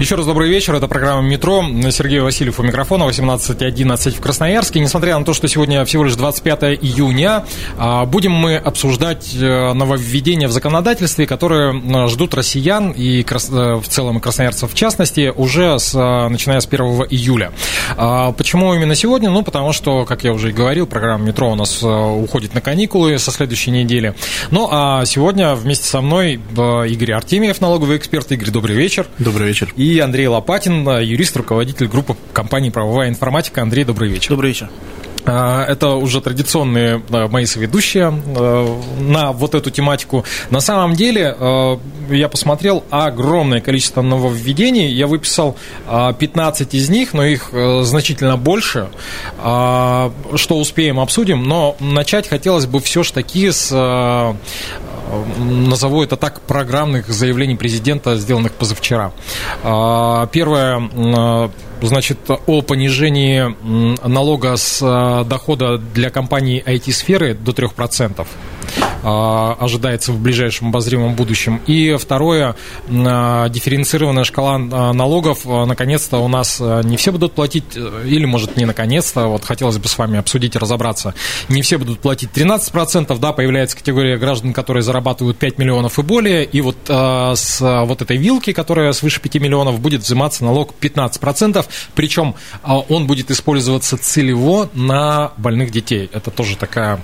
Еще раз добрый вечер. Это программа «Метро». Сергей Васильев у микрофона, 18.11 в Красноярске. Несмотря на то, что сегодня всего лишь 25 июня, а, будем мы обсуждать э, нововведения в законодательстве, которые э, ждут россиян и э, в целом красноярцев в частности уже с, начиная с 1 июля. А, почему именно сегодня? Ну, потому что, как я уже и говорил, программа «Метро» у нас уходит на каникулы со следующей недели. Ну, а сегодня вместе со мной Игорь Артемьев, налоговый эксперт. Игорь, добрый вечер. Добрый вечер и Андрей Лопатин, юрист, руководитель группы компании «Правовая информатика». Андрей, добрый вечер. Добрый вечер. А, это уже традиционные а, мои соведущие на вот эту тематику. На самом деле, я посмотрел огромное количество нововведений. Я выписал 15 из них, но их значительно больше. Что успеем, обсудим. Но начать хотелось бы все же таки с назову это так, программных заявлений президента, сделанных позавчера. А, первое, значит, о понижении налога с а, дохода для компаний IT-сферы до 3%. А, ожидается в ближайшем обозримом будущем. И второе, а, дифференцированная шкала а, налогов. Наконец-то у нас не все будут платить, э, или, может, не наконец-то, вот хотелось бы с вами обсудить и разобраться, не все будут платить 13%, да, появляется категория граждан, которые зарабатывают 5 миллионов и более, и вот с вот этой вилки, которая свыше 5 миллионов, будет взиматься налог 15%, причем он будет использоваться целево на больных детей. Это тоже такая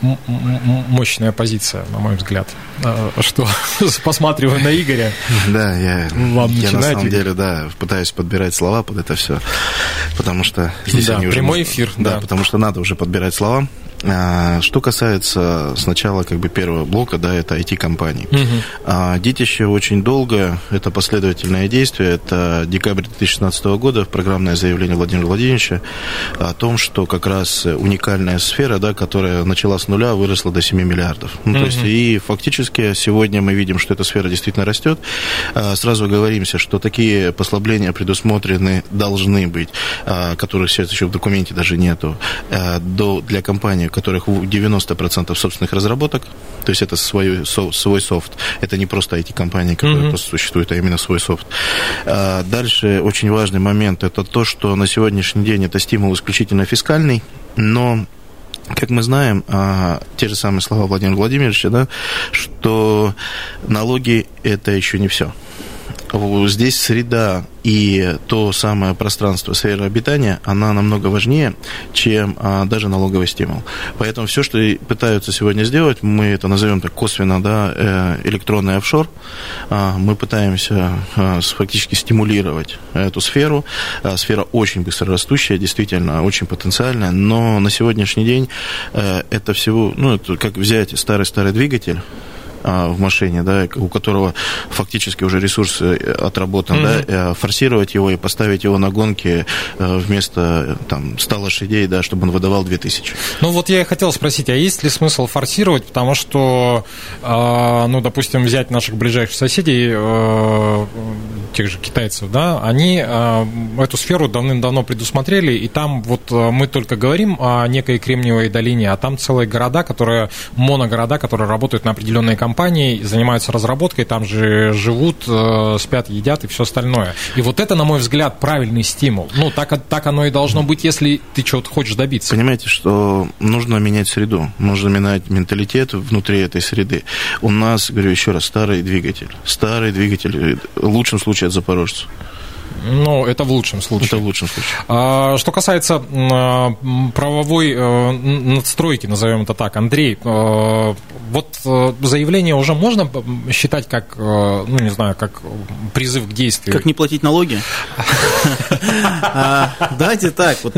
мощная позиция, на мой взгляд. А, что, посматривая на Игоря, да, я, вам я на самом деле, да, пытаюсь подбирать слова под это все, потому что здесь да, они прямой уже... эфир, да, да, потому что надо уже подбирать слова. А, что касается сначала как бы первого блока, да, это IT-компаний. Угу. Детище очень долго, это последовательное действие, это декабрь 2016 года, программное заявление Владимира Владимировича о том, что как раз уникальная сфера, да, которая начала с нуля, выросла до 7 миллиардов. Ну, угу. то есть, и фактически сегодня мы видим, что эта сфера действительно растет. А, сразу говоримся, что такие послабления предусмотрены, должны быть, которых сейчас еще в документе даже нету, до, для компании, у которых 90% собственных разработок, то есть это свой, свой софт, это не просто IT-компания, которая mm-hmm. просто существует, а именно свой софт. А дальше очень важный момент, это то, что на сегодняшний день это стимул исключительно фискальный, но как мы знаем, а, те же самые слова Владимира Владимировича, да, что налоги это еще не все. Здесь среда и то самое пространство сферы обитания, она намного важнее, чем а, даже налоговый стимул. Поэтому все, что пытаются сегодня сделать, мы это назовем так косвенно, да, э, электронный офшор, а, мы пытаемся а, фактически стимулировать эту сферу. А, сфера очень быстро растущая, действительно, очень потенциальная, но на сегодняшний день а, это всего, ну, это как взять старый-старый двигатель, в машине, да, у которого фактически уже ресурс э, отработан, mm-hmm. да, форсировать его и поставить его на гонки э, вместо там 100 лошадей, да, чтобы он выдавал 2000. Ну вот я и хотел спросить, а есть ли смысл форсировать, потому что, а, ну, допустим, взять наших ближайших соседей, э, тех же китайцев, да, они эту сферу давным-давно предусмотрели, и там вот мы только говорим о некой Кремниевой долине, а там целые города, которые, моногорода, которые работают на определенные компании, компаний занимаются разработкой, там же живут, э, спят, едят и все остальное. И вот это, на мой взгляд, правильный стимул. Ну, так, так оно и должно быть, если ты чего-то хочешь добиться. Понимаете, что нужно менять среду, нужно менять менталитет внутри этой среды. У нас, говорю еще раз, старый двигатель. Старый двигатель, в лучшем случае от запорожцев. Ну, это в лучшем случае. Это в лучшем случае. А, что касается а, правовой а, надстройки, назовем это так, Андрей, а, вот а, заявление уже можно считать как, а, ну, не знаю, как призыв к действию? Как не платить налоги? Давайте так, вот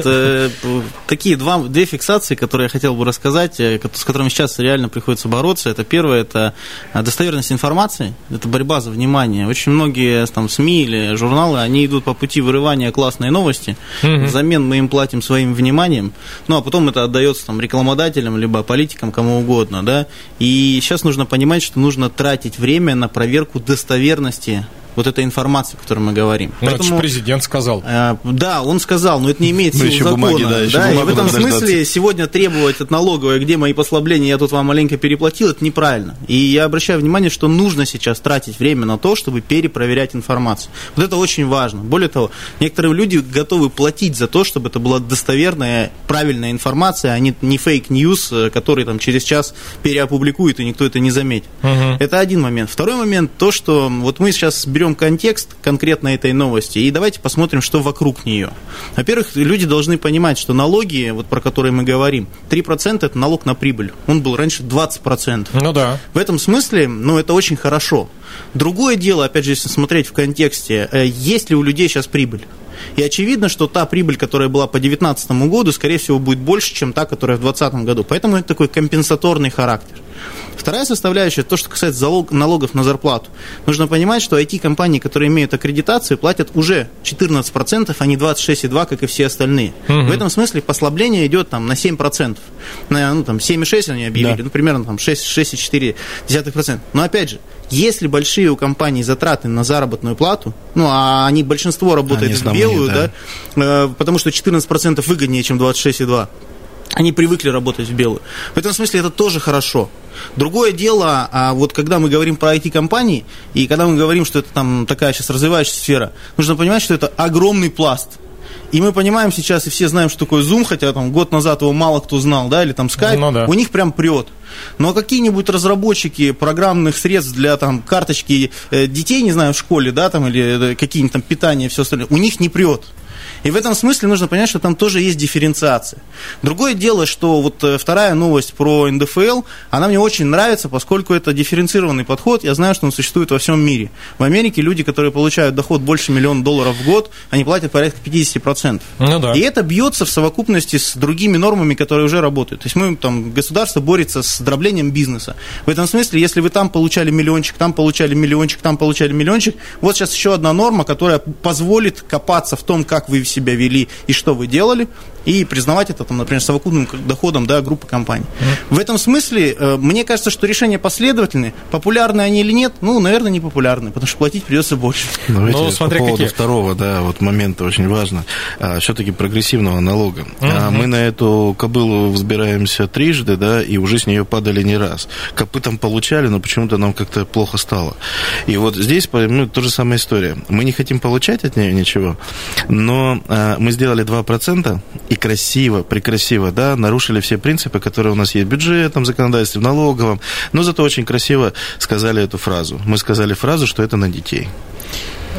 такие два, две фиксации, которые я хотел бы рассказать, с которыми сейчас реально приходится бороться. Это первое, это достоверность информации, это борьба за внимание. Очень многие там СМИ или журналы, они они идут по пути вырывания классной новости, угу. взамен мы им платим своим вниманием, ну а потом это отдается там рекламодателям, либо политикам, кому угодно, да, и сейчас нужно понимать, что нужно тратить время на проверку достоверности вот этой информации, о которой мы говорим. Ну, Поэтому, это же президент сказал. Э, да, он сказал, но это не имеет ну, силы закона. Бумаги, да, да, и в этом смысле сегодня требовать от налоговой, где мои послабления, я тут вам маленько переплатил, это неправильно. И я обращаю внимание, что нужно сейчас тратить время на то, чтобы перепроверять информацию. Вот это очень важно. Более того, некоторые люди готовы платить за то, чтобы это была достоверная, правильная информация, а не, не fake news, э, который там через час переопубликует, и никто это не заметит. Угу. Это один момент. Второй момент, то, что вот мы сейчас берем берем контекст конкретно этой новости и давайте посмотрим, что вокруг нее. Во-первых, люди должны понимать, что налоги, вот про которые мы говорим, 3% это налог на прибыль. Он был раньше 20%. Ну да. В этом смысле, ну, это очень хорошо. Другое дело, опять же, если смотреть в контексте, э, есть ли у людей сейчас прибыль? И очевидно, что та прибыль, которая была по 2019 году, скорее всего, будет больше, чем та, которая в 2020 году. Поэтому это такой компенсаторный характер. Вторая составляющая, то, что касается залог, налогов на зарплату. Нужно понимать, что IT-компании, которые имеют аккредитацию, платят уже 14%, а не 26,2%, как и все остальные. Угу. В этом смысле послабление идет там, на 7%. На, ну, там, 7,6% они объявили, да. ну, примерно там, 6,4%. Но опять же, если большие у компаний затраты на заработную плату, ну, а они большинство работает они в белую, да, да э, потому что 14% выгоднее, чем 26,2%, они привыкли работать в белую. В этом смысле это тоже хорошо. Другое дело, а вот когда мы говорим про IT-компании, и когда мы говорим, что это там такая сейчас развивающаяся сфера, нужно понимать, что это огромный пласт. И мы понимаем сейчас, и все знаем, что такое Zoom, хотя там год назад его мало кто знал, да, или там Skype, ну, да. у них прям прет. Но какие-нибудь разработчики программных средств для там карточки э, детей, не знаю, в школе, да, там, или э, какие-нибудь там питания и все остальное, у них не прет. И в этом смысле нужно понять, что там тоже есть дифференциация. Другое дело, что вот э, вторая новость про НДФЛ, она мне очень нравится, поскольку это дифференцированный подход. Я знаю, что он существует во всем мире. В Америке люди, которые получают доход больше миллиона долларов в год, они платят порядка 50%. Ну, да. И это бьется в совокупности с другими нормами, которые уже работают. То есть мы там, государство борется с дроблением бизнеса. В этом смысле, если вы там получали миллиончик, там получали миллиончик, там получали миллиончик, вот сейчас еще одна норма, которая позволит копаться в том, как вы себя вели и что вы делали, и признавать это, там, например, совокупным доходом да, группы компаний. Mm-hmm. В этом смысле, э, мне кажется, что решения последовательные. Популярны они или нет? Ну, наверное, не популярны, потому что платить придется больше. Давайте ну, смотри, по поводу какие... второго, да, вот момента очень важно. А, все-таки прогрессивного налога. Mm-hmm. А, мы на эту кобылу взбираемся трижды, да, и уже с нее падали не раз. Копытом получали, но почему-то нам как-то плохо стало. И вот здесь, ну, та же самая история. Мы не хотим получать от нее ничего, но а, мы сделали 2%, и красиво, прекрасиво, да, нарушили все принципы, которые у нас есть в бюджетном законодательстве, в налоговом, но зато очень красиво сказали эту фразу. Мы сказали фразу, что это на детей.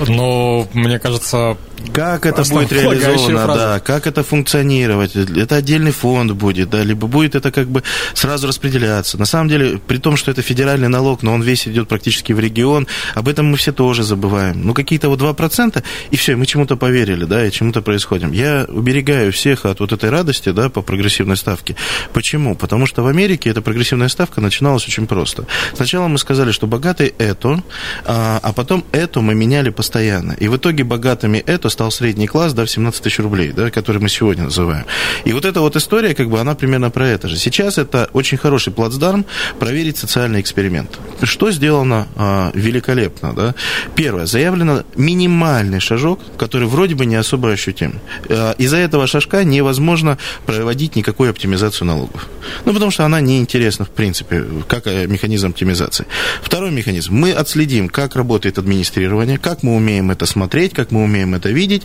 Но, мне кажется, как это будет реализовано, да, как это функционировать, это отдельный фонд будет, да, либо будет это как бы сразу распределяться. На самом деле, при том, что это федеральный налог, но он весь идет практически в регион, об этом мы все тоже забываем. Ну, какие-то вот 2%, и все, мы чему-то поверили, да, и чему-то происходим. Я уберегаю всех от вот этой радости, да, по прогрессивной ставке. Почему? Потому что в Америке эта прогрессивная ставка начиналась очень просто. Сначала мы сказали, что богатый это, а, а потом это мы меняли постоянно. И в итоге богатыми это стал средний класс, да, в 17 тысяч рублей, да, который мы сегодня называем. И вот эта вот история, как бы, она примерно про это же. Сейчас это очень хороший плацдарм проверить социальный эксперимент. Что сделано а, великолепно, да? Первое, заявлено минимальный шажок, который вроде бы не особо ощутим. А, из-за этого шажка невозможно проводить никакую оптимизацию налогов. Ну, потому что она неинтересна, в принципе, как э, механизм оптимизации. Второй механизм. Мы отследим, как работает администрирование, как мы умеем это смотреть, как мы умеем это видеть.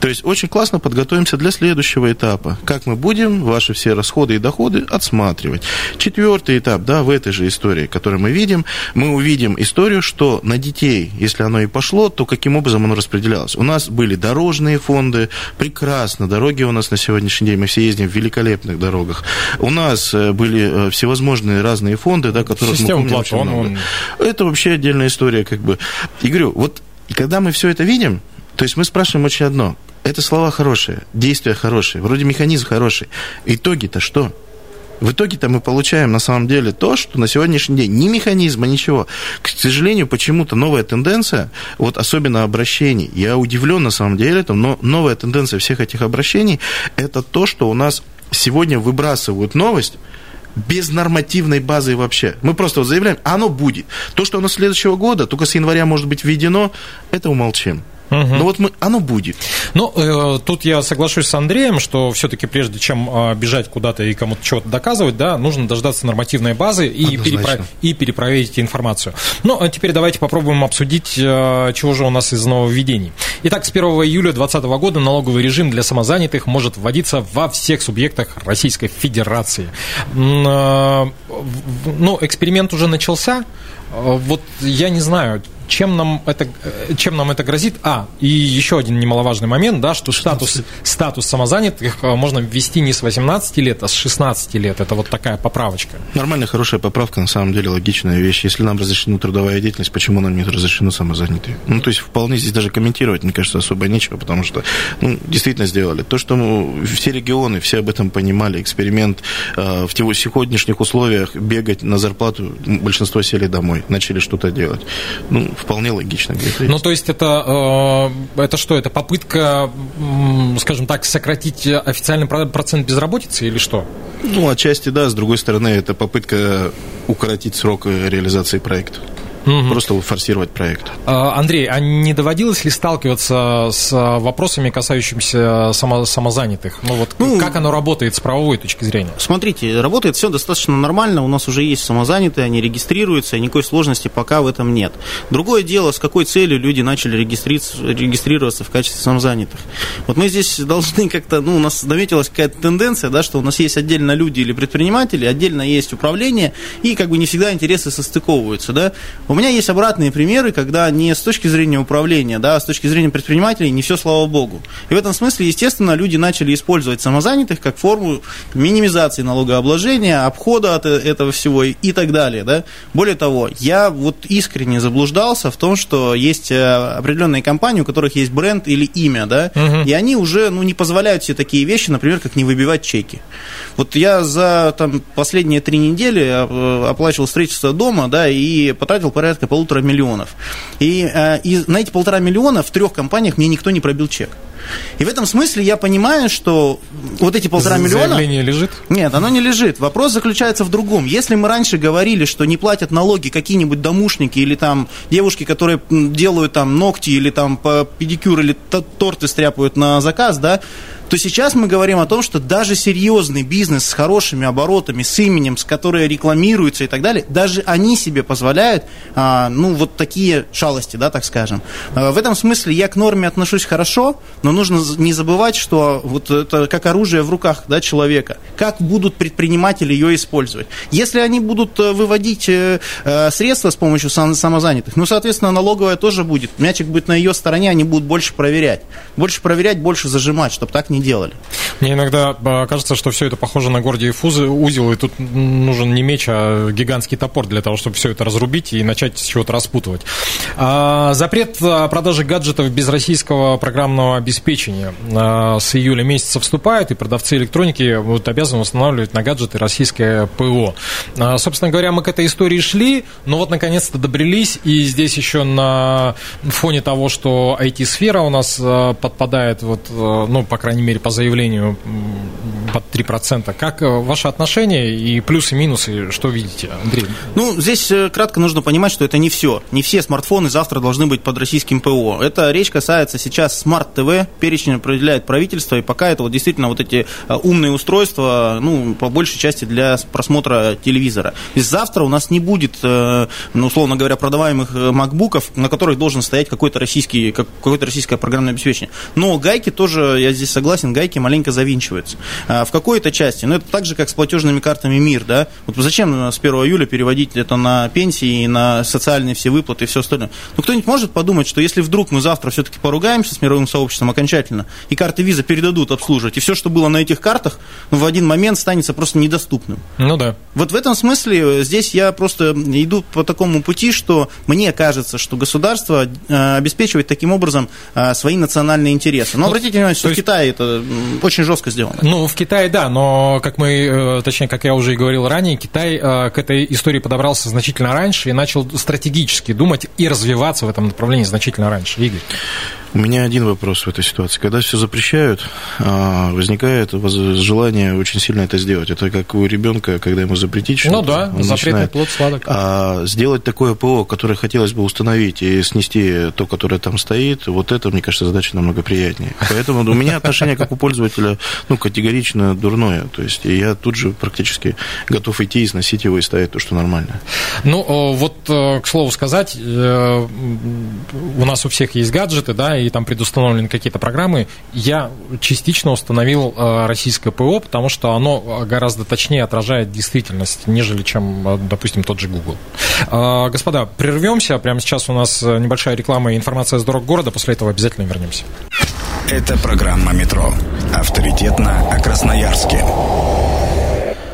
То есть очень классно подготовимся для следующего этапа. Как мы будем ваши все расходы и доходы отсматривать. Четвертый этап, да, в этой же истории, которую мы видим, мы увидим историю, что на детей, если оно и пошло, то каким образом оно распределялось. У нас были дорожные фонды, прекрасно, дороги у нас на сегодняшний день, мы все ездим в великолепных дорогах. У нас э, были э, всевозможные разные фонды, да, которых Система мы помним Платон, очень много. Он... Это вообще отдельная история, как бы. И говорю, вот и когда мы все это видим, то есть мы спрашиваем очень одно. Это слова хорошие, действия хорошие, вроде механизм хороший. Итоги-то что? В итоге-то мы получаем на самом деле то, что на сегодняшний день ни механизма, ничего. К сожалению, почему-то новая тенденция, вот особенно обращений, я удивлен на самом деле, там, но новая тенденция всех этих обращений, это то, что у нас сегодня выбрасывают новость, без нормативной базы вообще. Мы просто вот заявляем, оно будет. То, что оно следующего года, только с января может быть введено, это умолчим. Угу. Ну вот мы, оно будет. Ну, э, тут я соглашусь с Андреем, что все-таки прежде чем э, бежать куда-то и кому-то чего-то доказывать, да, нужно дождаться нормативной базы и, перепро- и перепроверить информацию. Ну, а теперь давайте попробуем обсудить, э, чего же у нас из нововведений. Итак, с 1 июля 2020 года налоговый режим для самозанятых может вводиться во всех субъектах Российской Федерации. Э, ну, эксперимент уже начался. Э, вот я не знаю, чем нам это, э, чем нам это грозит? А, и еще один немаловажный момент, да, что статус, статус самозанятых э, можно ввести не с 18 лет, а с 16 лет. Это вот такая поправочка. Нормальная, хорошая поправка, на самом деле логичная вещь. Если нам разрешена трудовая деятельность, почему нам не разрешено самозанятые? Ну, то есть вполне здесь даже комментировать, мне кажется, особо нечего, потому что ну, действительно сделали. То, что ну, все регионы, все об этом понимали, эксперимент э, в сегодняшних условиях бегать на зарплату, большинство сели домой, начали что-то делать. Ну, вполне логично. Ну, то есть это, э, это что, это попытка, скажем так, сократить официальный процент безработицы или что? Ну, отчасти да, с другой стороны, это попытка укоротить срок реализации проекта угу. просто форсировать проект. А, Андрей, а не доводилось ли сталкиваться с вопросами, касающимися само, самозанятых? Ну вот ну, как оно работает с правовой точки зрения? Смотрите, работает все достаточно нормально, у нас уже есть самозанятые, они регистрируются, и никакой сложности пока в этом нет. Другое дело, с какой целью люди начали регистрироваться в качестве самозанятых. Вот мы здесь должны как-то, ну, у нас наметилась какая-то тенденция, да, что у нас есть отдельно люди или предприниматели, отдельно есть управление, и как бы не всегда интересы состыковываются, да. У меня есть обратные примеры, когда не с точки зрения управления, да, а с точки зрения предпринимателей не все, слава богу. И в этом смысле, естественно, люди начали использовать самозанятых как форму минимизации налогообложения, обхода от этого всего и так далее. Да. Более того, я вот искренне заблуждался в том, что есть э, определенные компании, у которых есть бренд или имя, да, угу. и они уже ну, не позволяют себе такие вещи, например, как не выбивать чеки. Вот я за там, последние три недели э, оплачивал строительство дома, да, и потратил порядка полутора миллионов. И, э, и на эти полтора миллиона в трех компаниях мне никто не пробил чек. И в этом смысле я понимаю, что вот эти полтора миллиона... Заявление лежит? Нет, оно не лежит. Вопрос заключается в другом. Если мы раньше говорили, что не платят налоги какие-нибудь домушники или там девушки, которые делают там ногти или там педикюр или торты стряпают на заказ, да, то сейчас мы говорим о том, что даже серьезный бизнес с хорошими оборотами, с именем, с которой рекламируется и так далее, даже они себе позволяют, а, ну, вот такие шалости, да, так скажем. А, в этом смысле я к норме отношусь хорошо, но нужно не забывать, что вот это как оружие в руках да, человека. Как будут предприниматели ее использовать? Если они будут э, выводить э, э, средства с помощью самозанятых, ну, соответственно, налоговая тоже будет. Мячик будет на ее стороне, они будут больше проверять. Больше проверять, больше зажимать, чтобы так не делали. Мне иногда а, кажется, что все это похоже на Гордиев узел, и тут нужен не меч, а гигантский топор для того, чтобы все это разрубить и начать с чего-то распутывать. А, запрет а, продажи гаджетов без российского программного обеспечения с июля месяца вступает, и продавцы электроники будут обязаны устанавливать на гаджеты российское ПО. Собственно говоря, мы к этой истории шли, но вот наконец-то добрались, и здесь еще на фоне того, что IT-сфера у нас подпадает, вот, ну, по крайней мере, по заявлению под 3%. Как э, ваши отношения и плюсы, минусы, что видите, Андрей? Ну, здесь э, кратко нужно понимать, что это не все. Не все смартфоны завтра должны быть под российским ПО. Это речь касается сейчас smart TV, перечень определяет правительство, и пока это вот действительно вот эти э, умные устройства, ну, по большей части для просмотра телевизора. И завтра у нас не будет, ну, условно говоря, продаваемых макбуков, на которых должен стоять какой-то российский, какое-то российское программное обеспечение. Но гайки тоже, я здесь согласен, согласен, гайки маленько завинчиваются. А в какой-то части, ну, это так же, как с платежными картами МИР, да, вот зачем с 1 июля переводить это на пенсии, на социальные все выплаты и все остальное? Ну, кто-нибудь может подумать, что если вдруг мы завтра все-таки поругаемся с мировым сообществом окончательно, и карты виза передадут обслуживать, и все, что было на этих картах, ну, в один момент станется просто недоступным. Ну да. Вот в этом смысле здесь я просто иду по такому пути, что мне кажется, что государство э, обеспечивает таким образом э, свои национальные интересы. Но ну, обратите внимание, что в Китае это очень жестко сделано. Ну, в Китае да, но как мы, точнее, как я уже и говорил ранее, Китай к этой истории подобрался значительно раньше и начал стратегически думать и развиваться в этом направлении значительно раньше. Игорь. У меня один вопрос в этой ситуации. Когда все запрещают, а, возникает желание очень сильно это сделать. Это как у ребенка, когда ему запретить что-то. Ну да, запретный начинает, плод сладок. А сделать такое ПО, которое хотелось бы установить и снести то, которое там стоит, вот это, мне кажется, задача намного приятнее. Поэтому у меня отношение как у пользователя ну, категорично дурное. То есть я тут же практически готов идти и сносить его и ставить то, что нормально. Ну, вот, э, к слову сказать, э, у нас у всех есть гаджеты, да, и там предустановлены какие-то программы, я частично установил э, российское ПО, потому что оно гораздо точнее отражает действительность, нежели чем, э, допустим, тот же Google. Э, господа, прервемся. Прямо сейчас у нас небольшая реклама и информация с дорог города. После этого обязательно вернемся. Это программа «Метро». Авторитетно о Красноярске.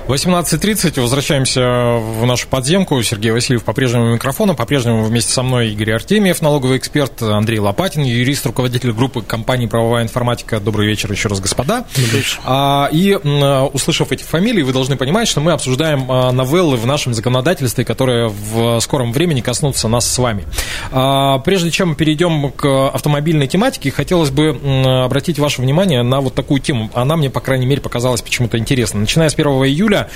18.30. Возвращаемся в нашу подземку. Сергей Васильев по-прежнему микрофона. По-прежнему вместе со мной Игорь Артемьев, налоговый эксперт, Андрей Лопатин, юрист, руководитель группы компании «Правовая информатика». Добрый вечер еще раз, господа. Добрый вечер. А, и, услышав эти фамилии, вы должны понимать, что мы обсуждаем а, новеллы в нашем законодательстве, которые в скором времени коснутся нас с вами. А, прежде чем мы перейдем к автомобильной тематике, хотелось бы обратить ваше внимание на вот такую тему. Она мне, по крайней мере, показалась почему-то интересной. Начиная с 1 июля июля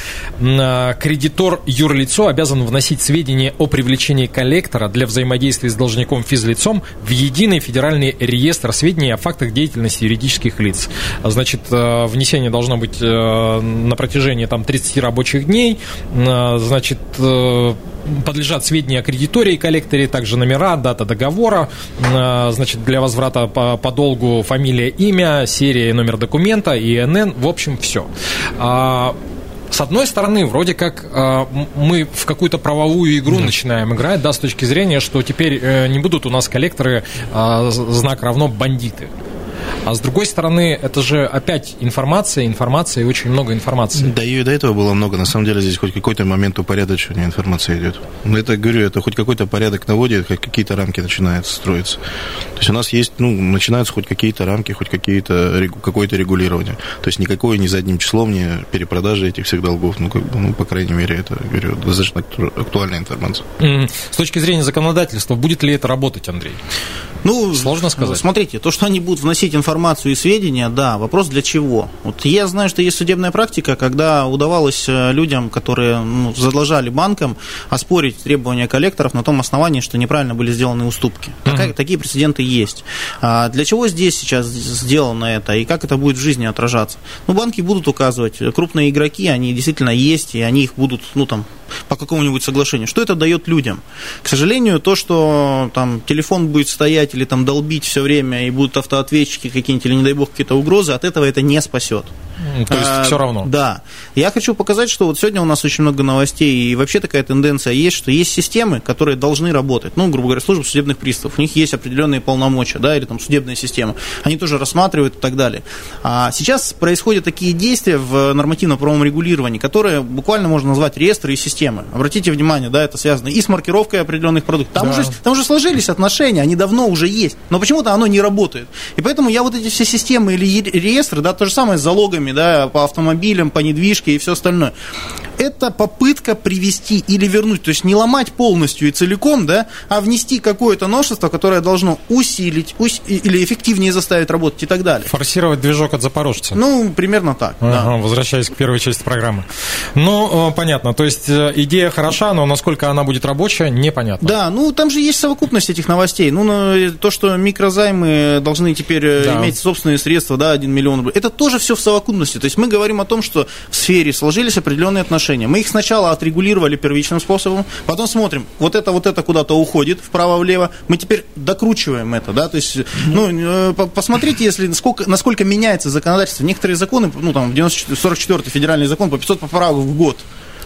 а, кредитор юрлицо обязан вносить сведения о привлечении коллектора для взаимодействия с должником физлицом в единый федеральный реестр сведений о фактах деятельности юридических лиц. Значит, а, внесение должно быть а, на протяжении там, 30 рабочих дней. Значит, подлежат сведения о кредиторе и коллекторе, также номера, дата договора, значит, для возврата по, по долгу фамилия, имя, серия, номер документа, ИНН, в общем, все с одной стороны, вроде как э, мы в какую-то правовую игру mm-hmm. начинаем играть, да, с точки зрения, что теперь э, не будут у нас коллекторы э, знак равно бандиты. А с другой стороны, это же опять информация, информация и очень много информации. Да и до этого было много. На самом деле здесь хоть какой-то момент упорядочивания информации идет. Но это, говорю, это хоть какой-то порядок наводит, как какие-то рамки начинают строиться. То есть у нас есть, ну, начинаются хоть какие-то рамки, хоть какие-то, какое-то регулирование. То есть никакое ни задним числом, ни перепродажи этих всех долгов. Ну, как бы, ну, по крайней мере, это, говорю, достаточно актуальная информация. С точки зрения законодательства, будет ли это работать, Андрей? Ну, сложно сказать. Смотрите, то, что они будут вносить информацию и сведения, да, вопрос для чего. Вот я знаю, что есть судебная практика, когда удавалось э, людям, которые ну, задолжали банкам, оспорить требования коллекторов на том основании, что неправильно были сделаны уступки. Uh-huh. Такая, такие прецеденты есть. А для чего здесь сейчас сделано это и как это будет в жизни отражаться? Ну, банки будут указывать, крупные игроки, они действительно есть, и они их будут, ну, там, по какому-нибудь соглашению. Что это дает людям? К сожалению, то, что там телефон будет стоять или там долбить все время и будут автоответчики какие-нибудь или, не дай бог, какие-то угрозы, от этого это не спасет. То есть а, все равно. Да. Я хочу показать, что вот сегодня у нас очень много новостей, и вообще такая тенденция есть, что есть системы, которые должны работать. Ну, грубо говоря, служба судебных приставов. У них есть определенные полномочия, да, или там судебная система. Они тоже рассматривают и так далее. А сейчас происходят такие действия в нормативно-правовом регулировании, которые буквально можно назвать реестры и системы. Обратите внимание, да, это связано и с маркировкой определенных продуктов. Там, да. уже, там уже сложились отношения, они давно уже есть, но почему-то оно не работает. И поэтому я вот эти все системы или реестры, да, то же самое с залогами, системами, да, по автомобилям, по недвижке и все остальное. Это попытка привести или вернуть, то есть не ломать полностью и целиком, да, а внести какое-то новшество, которое должно усилить ус... или эффективнее заставить работать и так далее. Форсировать движок от запорожца. Ну, примерно так. Ага, да. Возвращаясь к первой части программы. Ну, понятно. То есть э, идея хороша, но насколько она будет рабочая, непонятно. Да, ну там же есть совокупность этих новостей. Ну, то, что микрозаймы должны теперь э, да. иметь собственные средства, да, 1 миллион рублей, это тоже все в совокупности трудности. То есть мы говорим о том, что в сфере сложились определенные отношения. Мы их сначала отрегулировали первичным способом, потом смотрим, вот это, вот это куда-то уходит вправо-влево, мы теперь докручиваем это, да, то есть, ну, э, посмотрите, если сколько, насколько меняется законодательство. Некоторые законы, ну, там, 44 федеральный закон по 500 поправок в год,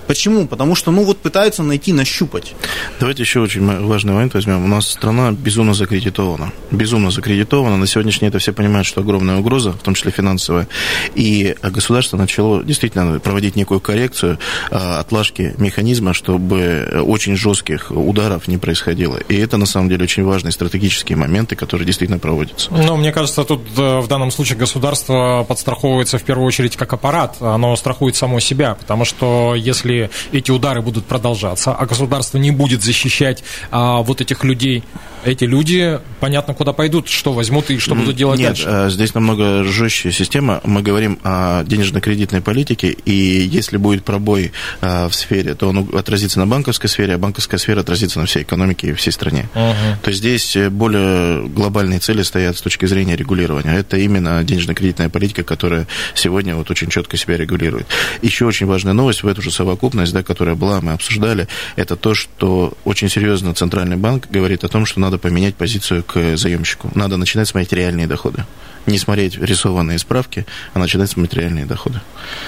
Почему? Потому что, ну, вот пытаются найти, нащупать. Давайте еще очень важный момент возьмем. У нас страна безумно закредитована. Безумно закредитована. На сегодняшний день это все понимают, что огромная угроза, в том числе финансовая. И государство начало действительно проводить некую коррекцию, а, отлажки механизма, чтобы очень жестких ударов не происходило. И это, на самом деле, очень важные стратегические моменты, которые действительно проводятся. Ну, мне кажется, тут э, в данном случае государство подстраховывается в первую очередь как аппарат. Оно страхует само себя, потому что если эти удары будут продолжаться, а государство не будет защищать а, вот этих людей, эти люди, понятно, куда пойдут, что возьмут и что будут делать Нет, дальше. Нет, здесь намного жестче система. Мы говорим о денежно-кредитной политике, и если будет пробой а, в сфере, то он отразится на банковской сфере, а банковская сфера отразится на всей экономике и всей стране. Uh-huh. То есть здесь более глобальные цели стоят с точки зрения регулирования. Это именно денежно-кредитная политика, которая сегодня вот очень четко себя регулирует. Еще очень важная новость в эту же совокупность, да, которая была, мы обсуждали, это то, что очень серьезно Центральный банк говорит о том, что надо поменять позицию к заемщику. Надо начинать смотреть реальные доходы не смотреть рисованные справки, а начинать смотреть реальные доходы.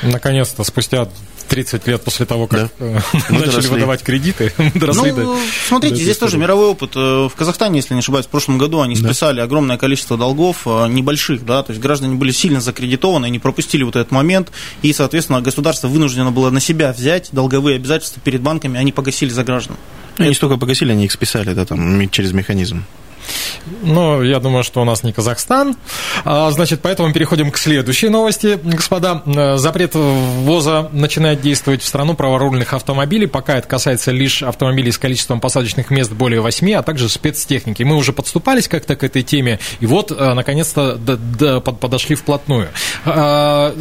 Наконец-то, спустя 30 лет после того, как да. начали доросли. выдавать кредиты, доросли ну, до, смотрите, до здесь тоже мировой опыт. В Казахстане, если не ошибаюсь, в прошлом году они списали да. огромное количество долгов, небольших, да, то есть граждане были сильно закредитованы, не пропустили вот этот момент, и, соответственно, государство вынуждено было на себя взять долговые обязательства перед банками, они погасили за граждан. Ну, они столько погасили, они их списали, да, там, через механизм. Ну, я думаю, что у нас не Казахстан. А, значит, поэтому переходим к следующей новости. Господа, э, запрет ввоза начинает действовать в страну праворульных автомобилей. Пока это касается лишь автомобилей с количеством посадочных мест более 8, а также спецтехники. Мы уже подступались как-то к этой теме, и вот, э, наконец-то, подошли вплотную а,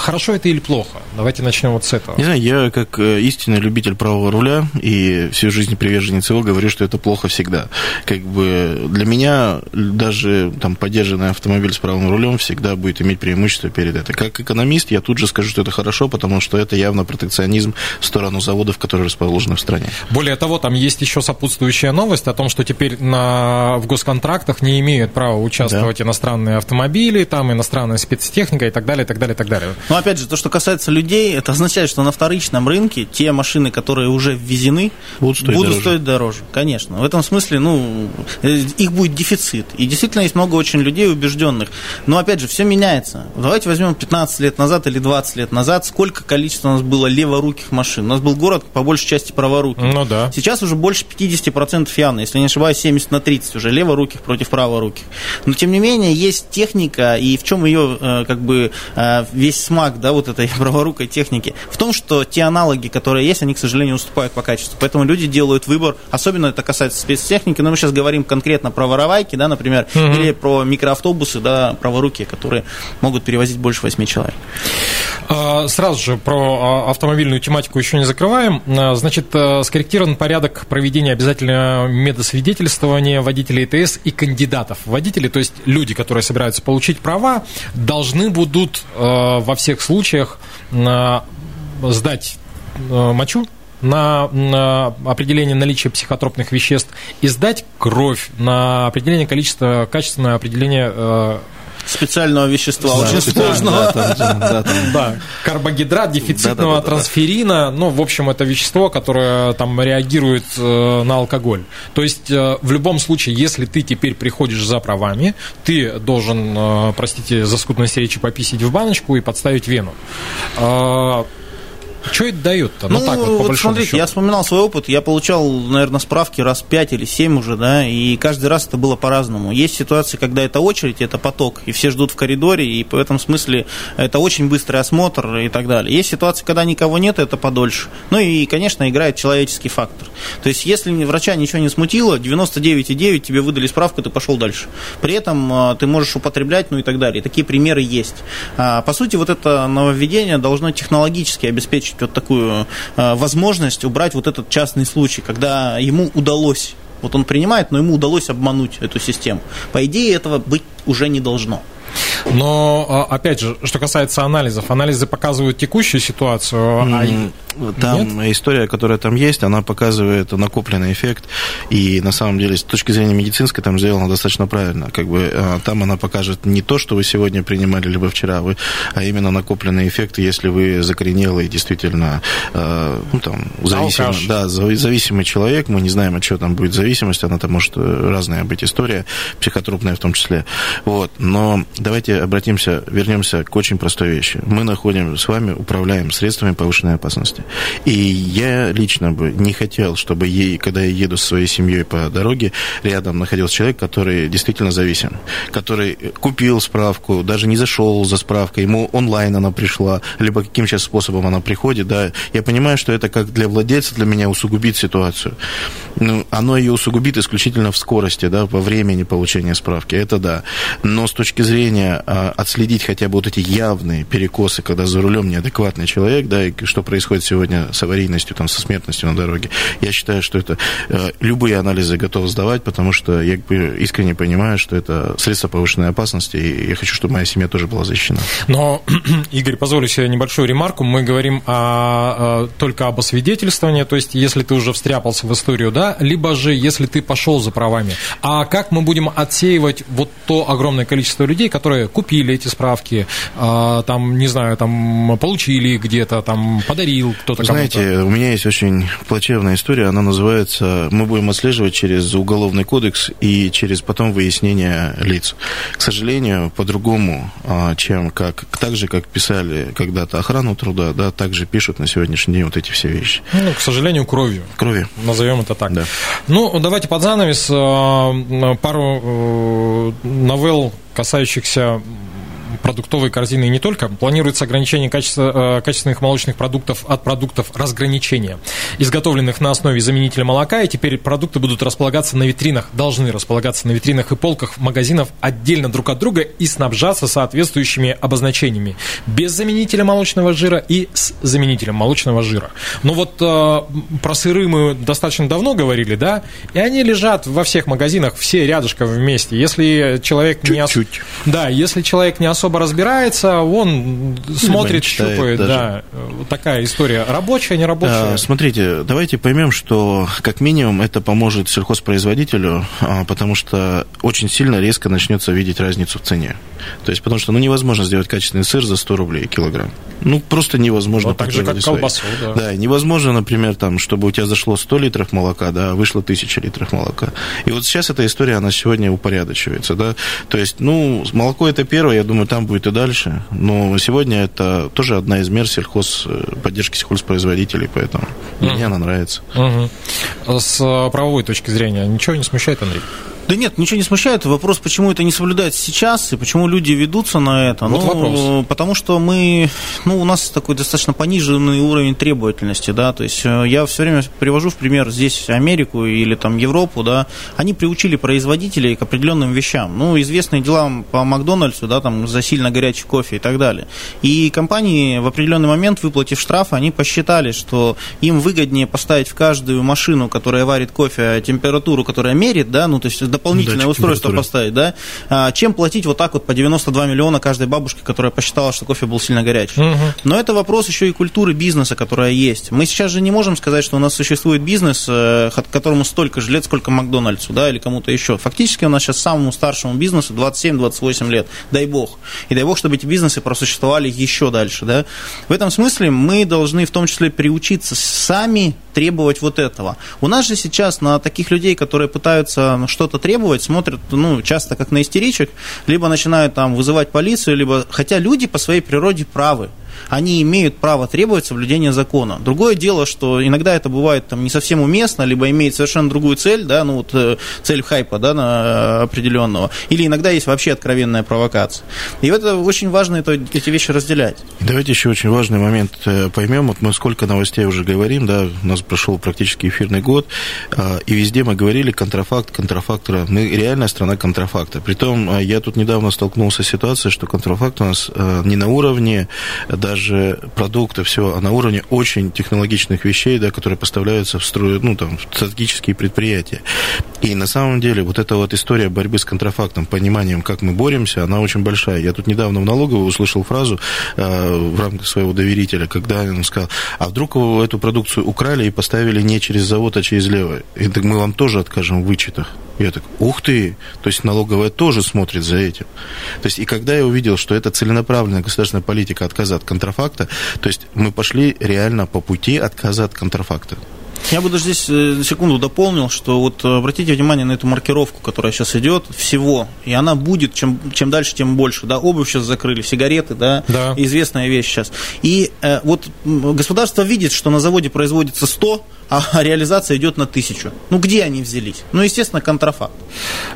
хорошо это или плохо? Давайте начнем вот с этого. Не знаю, я как э, истинный любитель правого руля и всю жизнь приверженец его говорю, что это плохо всегда. Как бы для меня даже там поддержанный автомобиль с правым рулем всегда будет иметь преимущество перед это. Как экономист я тут же скажу, что это хорошо, потому что это явно протекционизм в сторону заводов, которые расположены в стране. Более того, там есть еще сопутствующая новость о том, что теперь на, в госконтрактах не имеют права участвовать да. иностранные автомобили, там иностранная спецтехника и так далее, и так далее, и так далее. Но опять же, то, что касается людей, это означает, что на вторичном рынке те машины, которые уже ввезены, будут стоить, будут дороже. стоить дороже. Конечно. В этом смысле, ну, э, их будет дефицит. И действительно есть много очень людей убежденных. Но опять же, все меняется. Давайте возьмем 15 лет назад или 20 лет назад, сколько количества у нас было леворуких машин. У нас был город по большей части праворуких. Ну да. Сейчас уже больше 50% явно, если не ошибаюсь, 70 на 30 уже леворуких против праворуких. Но тем не менее, есть техника, и в чем ее э, как бы э, весь смак, да, вот этой праворукой техники, в том, что те аналоги, которые есть, они, к сожалению, уступают по качеству. Поэтому люди делают выбор, особенно это касается спецтехники, но мы сейчас говорим конкретно про воровайки, да, например, угу. или про микроавтобусы, да, праворукие, которые могут перевозить больше 8 человек. А, сразу же про а, автомобильную тематику еще не закрываем. А, значит, скорректирован порядок проведения обязательного медосвидетельствования водителей ТС и кандидатов водители, то есть люди, которые собираются получить права, должны будут во всех случаях сдать мочу на, на определение наличия психотропных веществ и сдать кровь на определение количества, качественное определение э, специального вещества, да, очень сложного. Да, там, да, там. да, карбогидрат дефицитного да, да, да, трансферина, ну, в общем, это вещество, которое там реагирует э, на алкоголь. То есть, э, в любом случае, если ты теперь приходишь за правами, ты должен, э, простите за скудность речи, пописить в баночку и подставить вену. Что это дает-то? Ну, ну так вот, по вот смотрите, счету. я вспоминал свой опыт, я получал, наверное, справки раз 5 или 7 уже, да, и каждый раз это было по-разному. Есть ситуации, когда это очередь, это поток, и все ждут в коридоре, и в этом смысле это очень быстрый осмотр и так далее. Есть ситуации, когда никого нет, это подольше. Ну и, конечно, играет человеческий фактор. То есть, если врача ничего не смутило, 99,9 тебе выдали справку, ты пошел дальше. При этом а, ты можешь употреблять, ну и так далее. Такие примеры есть. А, по сути, вот это нововведение должно технологически обеспечить получить вот такую э, возможность убрать вот этот частный случай, когда ему удалось вот он принимает, но ему удалось обмануть эту систему. По идее, этого быть уже не должно. Но, а, опять же, что касается анализов, анализы показывают текущую ситуацию, а там Нет? история, которая там есть, она показывает накопленный эффект, и на самом деле с точки зрения медицинской там сделано достаточно правильно. Как бы а, там она покажет не то, что вы сегодня принимали, либо вчера, вы, а именно накопленный эффект, если вы закоренелый, действительно, а, ну там, зависимый, да, зависимый человек, мы не знаем, от чего там будет зависимость, она там может э, разная быть история, психотропная в том числе. Вот. Но давайте обратимся, вернемся к очень простой вещи. Мы находим с вами, управляем средствами повышенной опасности. И я лично бы не хотел, чтобы ей, когда я еду со своей семьей по дороге, рядом находился человек, который действительно зависим, который купил справку, даже не зашел за справкой, ему онлайн она пришла, либо каким сейчас способом она приходит, да, я понимаю, что это как для владельца, для меня усугубит ситуацию. Ну, оно ее усугубит исключительно в скорости, да, во времени получения справки, это да. Но с точки зрения отследить хотя бы вот эти явные перекосы, когда за рулем неадекватный человек, да, и что происходит сегодня с аварийностью, там, со смертностью на дороге. Я считаю, что это э, любые анализы готов сдавать, потому что я искренне понимаю, что это средство повышенной опасности, и я хочу, чтобы моя семья тоже была защищена. Но, Игорь, позволю себе небольшую ремарку. Мы говорим о, только об освидетельствовании, то есть если ты уже встряпался в историю, да, либо же если ты пошел за правами. А как мы будем отсеивать вот то огромное количество людей, которые купили эти справки, а, там, не знаю, там, получили где-то, там, подарил кто-то Знаете, у меня есть очень плачевная история, она называется «Мы будем отслеживать через уголовный кодекс и через потом выяснение лиц». К сожалению, по-другому, а, чем как, так же, как писали когда-то охрану труда, да, так же пишут на сегодняшний день вот эти все вещи. Ну, к сожалению, кровью. Кровью. Назовем это так. Да. Ну, давайте под занавес а, пару э, новелл, касающихся продуктовой корзины и не только, планируется ограничение качества, э, качественных молочных продуктов от продуктов разграничения, изготовленных на основе заменителя молока, и теперь продукты будут располагаться на витринах, должны располагаться на витринах и полках магазинов отдельно друг от друга и снабжаться соответствующими обозначениями, без заменителя молочного жира и с заменителем молочного жира. Но вот э, про сыры мы достаточно давно говорили, да, и они лежат во всех магазинах, все рядышком вместе. Если человек Чуть-чуть. не ос... да, если человек не особо особо разбирается, он смотрит, щупает, даже. да. Вот такая история. Рабочая, не рабочая? А, смотрите, давайте поймем, что как минимум это поможет сельхозпроизводителю, а, потому что очень сильно резко начнется видеть разницу в цене. То есть, потому что ну, невозможно сделать качественный сыр за 100 рублей килограмм. Ну, просто невозможно. Вот так же, как колбасу, да. Да, невозможно, например, там, чтобы у тебя зашло 100 литров молока, да, а вышло 1000 литров молока. И вот сейчас эта история, она сегодня упорядочивается, да. То есть, ну, молоко это первое, я думаю, там будет и дальше. Но сегодня это тоже одна из мер сельхоз, э, поддержки сельхозпроизводителей, поэтому mm. мне она нравится. Mm-hmm. С правовой точки зрения ничего не смущает, Андрей? Да нет, ничего не смущает. Вопрос, почему это не соблюдается сейчас и почему люди ведутся на это. Вот ну, вопрос. Потому что мы, ну, у нас такой достаточно пониженный уровень требовательности, да, то есть э, я все время привожу в пример здесь Америку или там Европу, да, они приучили производителей к определенным вещам. Ну, известные дела по Макдональдсу, да, там за сильно горячий кофе и так далее. И компании в определенный момент, выплатив штраф, они посчитали, что им выгоднее поставить в каждую машину, которая варит кофе, температуру, которая мерит, да, ну, то есть дополнительное Датчик устройство поставить, да, а, чем платить вот так вот по 92 миллиона каждой бабушке, которая посчитала, что кофе был сильно горячий. Угу. Но это вопрос еще и культуры бизнеса, которая есть. Мы сейчас же не можем сказать, что у нас существует бизнес, э, которому столько же лет, сколько Макдональдсу, да, или кому-то еще. Фактически у нас сейчас самому старшему бизнесу 27-28 лет, дай бог. И дай бог, чтобы эти бизнесы просуществовали еще дальше, да. В этом смысле мы должны в том числе приучиться сами требовать вот этого. У нас же сейчас на таких людей, которые пытаются что-то требовать, смотрят, ну, часто как на истеричек, либо начинают там вызывать полицию, либо, хотя люди по своей природе правы они имеют право требовать соблюдения закона. Другое дело, что иногда это бывает там, не совсем уместно, либо имеет совершенно другую цель, да, ну вот э, цель хайпа да, на э, определенного, или иногда есть вообще откровенная провокация. И это очень важно это, эти вещи разделять. Давайте еще очень важный момент э, поймем. Вот мы сколько новостей уже говорим, да, у нас прошел практически эфирный год, и везде мы говорили контрафакт, контрафактора. Мы реальная страна контрафакта. Притом я тут недавно столкнулся с ситуацией, что контрафакт у нас не на уровне даже продукты, все на уровне очень технологичных вещей, да, которые поставляются в строй, ну, там, в стратегические предприятия. И на самом деле вот эта вот история борьбы с контрафактом, пониманием, как мы боремся, она очень большая. Я тут недавно в налоговой услышал фразу э, в рамках своего доверителя, когда он сказал, а вдруг эту продукцию украли и поставили не через завод, а через лево. И так мы вам тоже откажем в вычетах. Я так, ух ты, то есть налоговая тоже смотрит за этим. То есть и когда я увидел, что это целенаправленная государственная политика отказа от контрафакта, то есть мы пошли реально по пути отказа от контрафакта. Я бы даже здесь э, секунду дополнил, что вот э, обратите внимание на эту маркировку, которая сейчас идет, всего, и она будет, чем, чем дальше, тем больше, да, обувь сейчас закрыли, сигареты, да, да. известная вещь сейчас. И э, вот государство видит, что на заводе производится 100, а реализация идет на тысячу. Ну, где они взялись? Ну, естественно, контрафакт.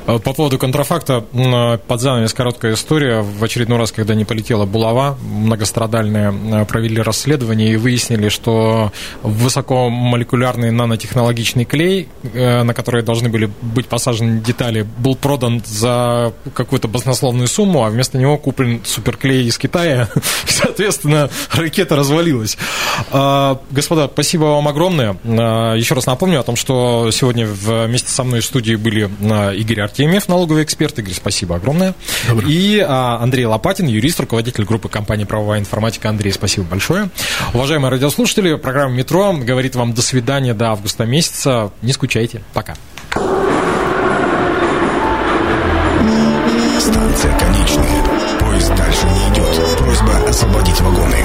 По поводу контрафакта, под занавес короткая история. В очередной раз, когда не полетела булава, многострадальная, провели расследование и выяснили, что высокомолекулярный нанотехнологичный клей, э, на который должны были быть посажены детали, был продан за какую-то баснословную сумму, а вместо него куплен суперклей из Китая. Соответственно, ракета развалилась. Господа, спасибо вам огромное. А, еще раз напомню о том, что сегодня вместе со мной в студии были а, Игорь Артемьев, налоговый эксперт. Игорь, спасибо огромное. Добрый. И а, Андрей Лопатин, юрист, руководитель группы компании «Правовая информатика». Андрей, спасибо большое. Уважаемые радиослушатели, программа «Метро» говорит вам до свидания до августа месяца. Не скучайте. Пока. Станция конечная. Поезд дальше не идет. Просьба освободить вагоны.